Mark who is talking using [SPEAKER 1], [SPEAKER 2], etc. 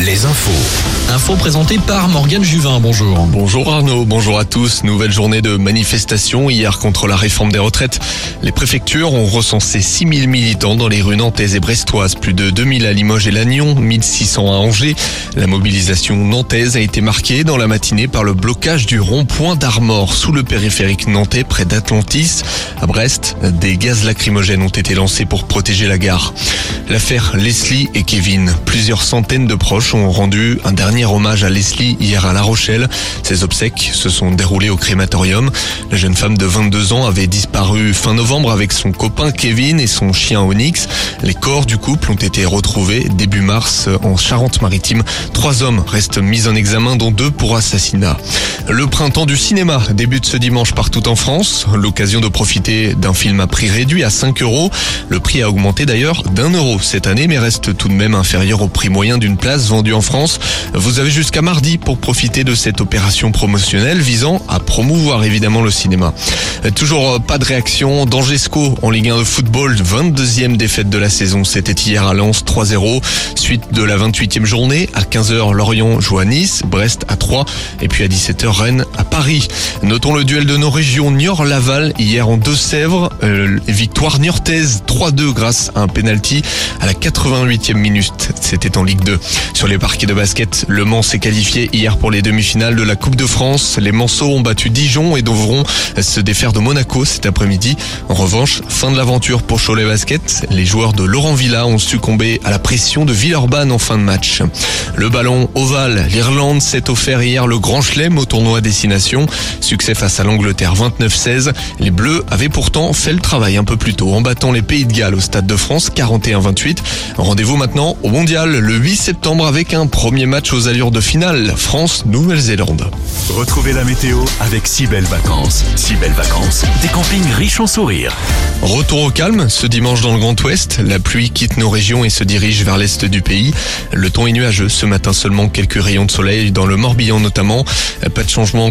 [SPEAKER 1] Les infos.
[SPEAKER 2] Info présentée par Morgane Juvin, bonjour.
[SPEAKER 3] Bonjour Arnaud, bonjour à tous. Nouvelle journée de manifestation hier contre la réforme des retraites. Les préfectures ont recensé 6000 militants dans les rues nantaises et brestoises, plus de 2000 à Limoges et Lannion, 1600 à Angers. La mobilisation nantaise a été marquée dans la matinée par le blocage du rond-point d'Armor sous le périphérique nantais près d'Atlantis. À Brest, des gaz lacrymogènes ont été lancés pour protéger la gare. L'affaire Leslie et Kevin. Plusieurs centaines de proches ont rendu un dernier hommage à Leslie hier à La Rochelle. Ses obsèques se sont déroulées au crématorium. La jeune femme de 22 ans avait disparu fin novembre avec son copain Kevin et son chien Onyx. Les corps du couple ont été retrouvés début mars en Charente-Maritime. Trois hommes restent mis en examen dont deux pour assassinat. Le printemps du cinéma débute ce dimanche partout en France. L'occasion de profiter d'un film à prix réduit à 5 euros. Le prix a augmenté d'ailleurs d'un euro cette année, mais reste tout de même inférieur au prix moyen d'une place vendue en France. Vous avez jusqu'à mardi pour profiter de cette opération promotionnelle visant à promouvoir évidemment le cinéma. Toujours pas de réaction d'Angesco en Ligue 1 de football, 22e défaite de la saison. C'était hier à Lens 3-0. Suite de la 28e journée, à 15h Lorient joue à Nice, Brest à 3 et puis à 17h Rennes à Paris. Notons le duel de nos régions Niort-Laval hier en Deux-Sèvres. Euh, victoire niortaise 3-2 grâce à un penalty à la 88e minute. C'était en Ligue 2. Sur les parquets de basket, Le Mans s'est qualifié hier pour les demi-finales de la Coupe de France. Les Manceaux ont battu Dijon et devront se défaire de Monaco cet après-midi. En revanche, fin de l'aventure pour Cholet Basket. Les joueurs de Laurent Villa ont succombé à la pression de Villeurbanne en fin de match. Le ballon ovale, l'Irlande s'est offert hier le grand chelem au tournoi Destination. Succès face à l'Angleterre 29-16. Les Bleus avaient pourtant fait le travail un peu plus tôt en battant les Pays de Galles au Stade de France 41-28. Rendez-vous maintenant au Mondial le 8 septembre avec un premier match aux allures de finale France-Nouvelle-Zélande.
[SPEAKER 1] Retrouvez la météo avec si belles vacances. Si belles vacances, des campings riches en sourires.
[SPEAKER 3] Retour au calme ce dimanche dans le Grand Ouest. La pluie quitte nos régions et se dirige vers l'est du pays. Le temps est nuageux ce matin seulement quelques rayons de soleil dans le Morbihan notamment. Pas de changement